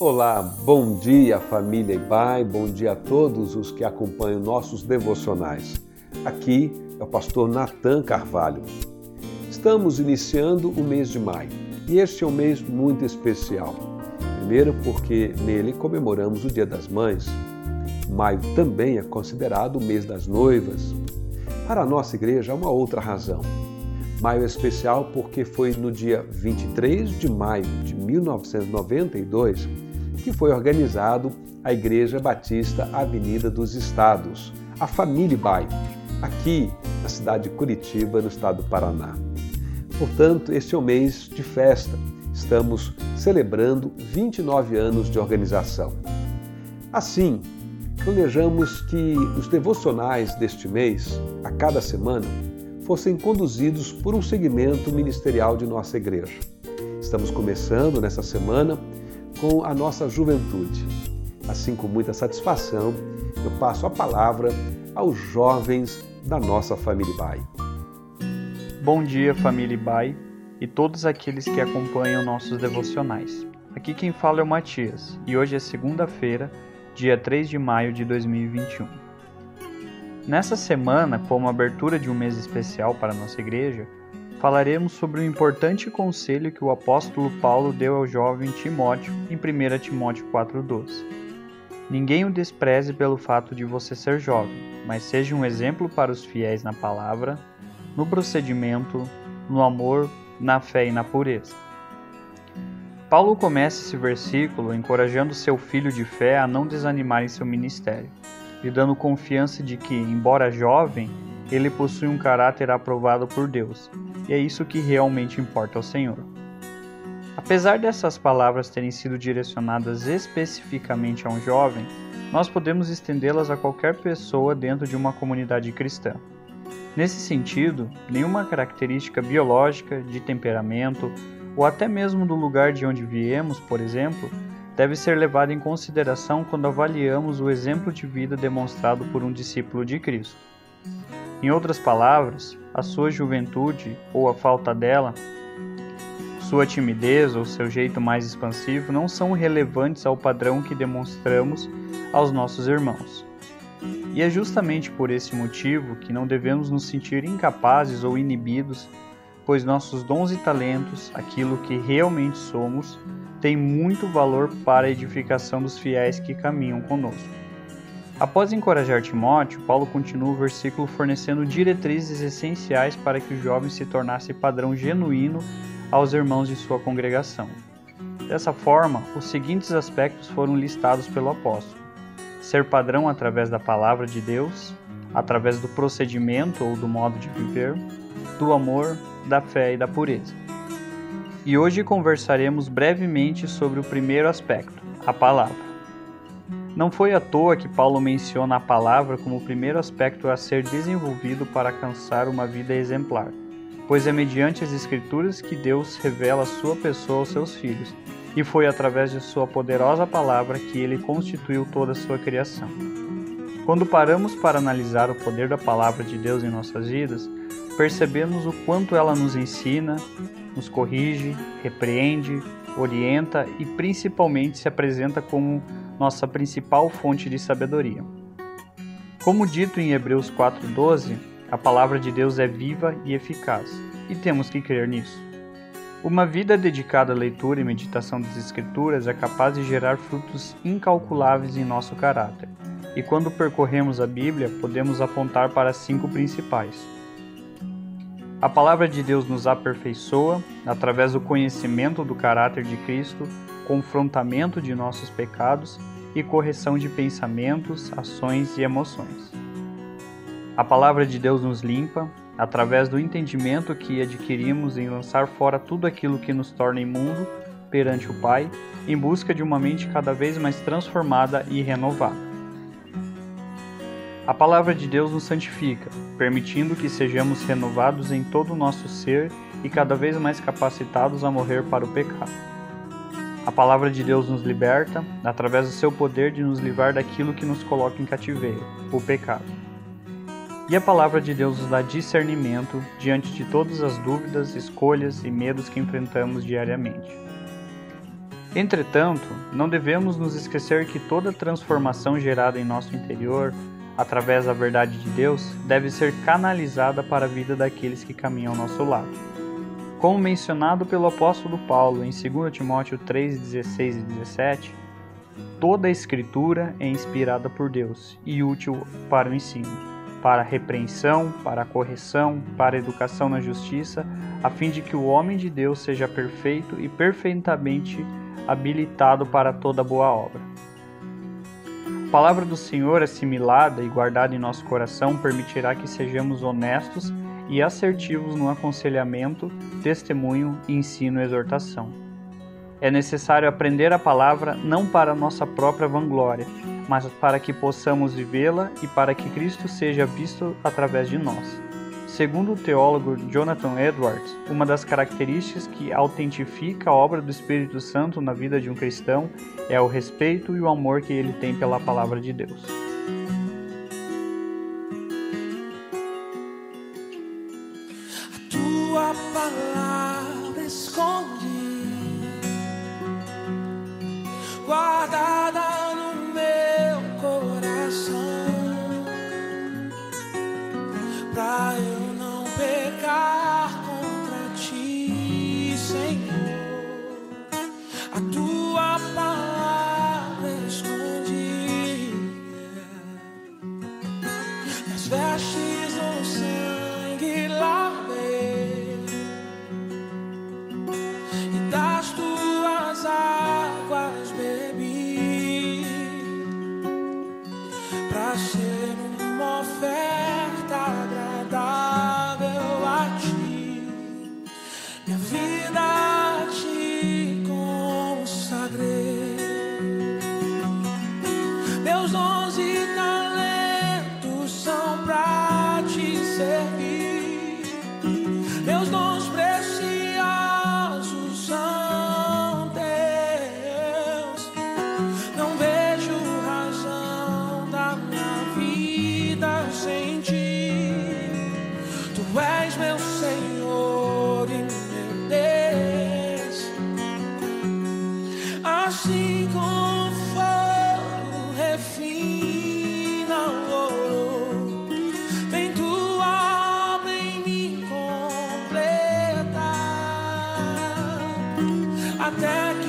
Olá, bom dia família Ibai, bom dia a todos os que acompanham nossos devocionais. Aqui é o pastor Natan Carvalho. Estamos iniciando o mês de maio e este é um mês muito especial. Primeiro, porque nele comemoramos o Dia das Mães. Maio também é considerado o mês das noivas. Para a nossa igreja, há uma outra razão. Maio é especial porque foi no dia 23 de maio de 1992 que foi organizado a Igreja Batista Avenida dos Estados, a Família Bairro, aqui na cidade de Curitiba, no estado do Paraná. Portanto, este é o mês de festa. Estamos celebrando 29 anos de organização. Assim, planejamos que os devocionais deste mês, a cada semana, fossem conduzidos por um segmento ministerial de nossa igreja. Estamos começando nessa semana com a nossa juventude. Assim, com muita satisfação, eu passo a palavra aos jovens da nossa família Bai. Bom dia, família Bai e todos aqueles que acompanham nossos devocionais. Aqui quem fala é o Matias e hoje é segunda-feira, dia 3 de maio de 2021. Nessa semana, como abertura de um mês especial para nossa igreja, falaremos sobre um importante conselho que o apóstolo Paulo deu ao jovem Timóteo em 1 Timóteo 4,12. Ninguém o despreze pelo fato de você ser jovem, mas seja um exemplo para os fiéis na palavra, no procedimento, no amor, na fé e na pureza. Paulo começa esse versículo encorajando seu filho de fé a não desanimar em seu ministério, lhe dando confiança de que, embora jovem, ele possui um caráter aprovado por Deus e é isso que realmente importa ao Senhor. Apesar dessas palavras terem sido direcionadas especificamente a um jovem, nós podemos estendê-las a qualquer pessoa dentro de uma comunidade cristã. Nesse sentido, nenhuma característica biológica, de temperamento ou até mesmo do lugar de onde viemos, por exemplo, deve ser levada em consideração quando avaliamos o exemplo de vida demonstrado por um discípulo de Cristo. Em outras palavras, a sua juventude ou a falta dela, sua timidez ou seu jeito mais expansivo não são relevantes ao padrão que demonstramos aos nossos irmãos. E é justamente por esse motivo que não devemos nos sentir incapazes ou inibidos, pois nossos dons e talentos, aquilo que realmente somos, tem muito valor para a edificação dos fiéis que caminham conosco. Após encorajar Timóteo, Paulo continua o versículo fornecendo diretrizes essenciais para que o jovem se tornasse padrão genuíno aos irmãos de sua congregação. Dessa forma, os seguintes aspectos foram listados pelo apóstolo: ser padrão através da palavra de Deus, através do procedimento ou do modo de viver, do amor, da fé e da pureza. E hoje conversaremos brevemente sobre o primeiro aspecto, a palavra. Não foi à toa que Paulo menciona a palavra como o primeiro aspecto a ser desenvolvido para alcançar uma vida exemplar, pois é mediante as Escrituras que Deus revela a sua pessoa aos seus filhos, e foi através de sua poderosa palavra que ele constituiu toda a sua criação. Quando paramos para analisar o poder da palavra de Deus em nossas vidas, percebemos o quanto ela nos ensina, nos corrige, repreende, orienta e principalmente se apresenta como nossa principal fonte de sabedoria. Como dito em Hebreus 4:12, a palavra de Deus é viva e eficaz, e temos que crer nisso. Uma vida dedicada à leitura e meditação das Escrituras é capaz de gerar frutos incalculáveis em nosso caráter. E quando percorremos a Bíblia, podemos apontar para cinco principais. A palavra de Deus nos aperfeiçoa através do conhecimento do caráter de Cristo confrontamento de nossos pecados e correção de pensamentos, ações e emoções. A palavra de Deus nos limpa através do entendimento que adquirimos em lançar fora tudo aquilo que nos torna imundo perante o Pai, em busca de uma mente cada vez mais transformada e renovada. A palavra de Deus nos santifica, permitindo que sejamos renovados em todo o nosso ser e cada vez mais capacitados a morrer para o pecado. A palavra de Deus nos liberta através do seu poder de nos livrar daquilo que nos coloca em cativeiro, o pecado. E a palavra de Deus nos dá discernimento diante de todas as dúvidas, escolhas e medos que enfrentamos diariamente. Entretanto, não devemos nos esquecer que toda transformação gerada em nosso interior, através da verdade de Deus, deve ser canalizada para a vida daqueles que caminham ao nosso lado. Como mencionado pelo apóstolo Paulo em 2 Timóteo 3, 16 e 17, toda a Escritura é inspirada por Deus e útil para o ensino, para a repreensão, para a correção, para a educação na justiça, a fim de que o homem de Deus seja perfeito e perfeitamente habilitado para toda boa obra. A palavra do Senhor, assimilada e guardada em nosso coração, permitirá que sejamos honestos e assertivos no aconselhamento, testemunho, ensino e exortação. É necessário aprender a palavra não para nossa própria vanglória, mas para que possamos vivê-la e para que Cristo seja visto através de nós. Segundo o teólogo Jonathan Edwards, uma das características que autentifica a obra do Espírito Santo na vida de um cristão é o respeito e o amor que ele tem pela palavra de Deus. Tua palavra esconde, guardada no meu coração, pra eu pecar contra ti, Senhor. Assim até que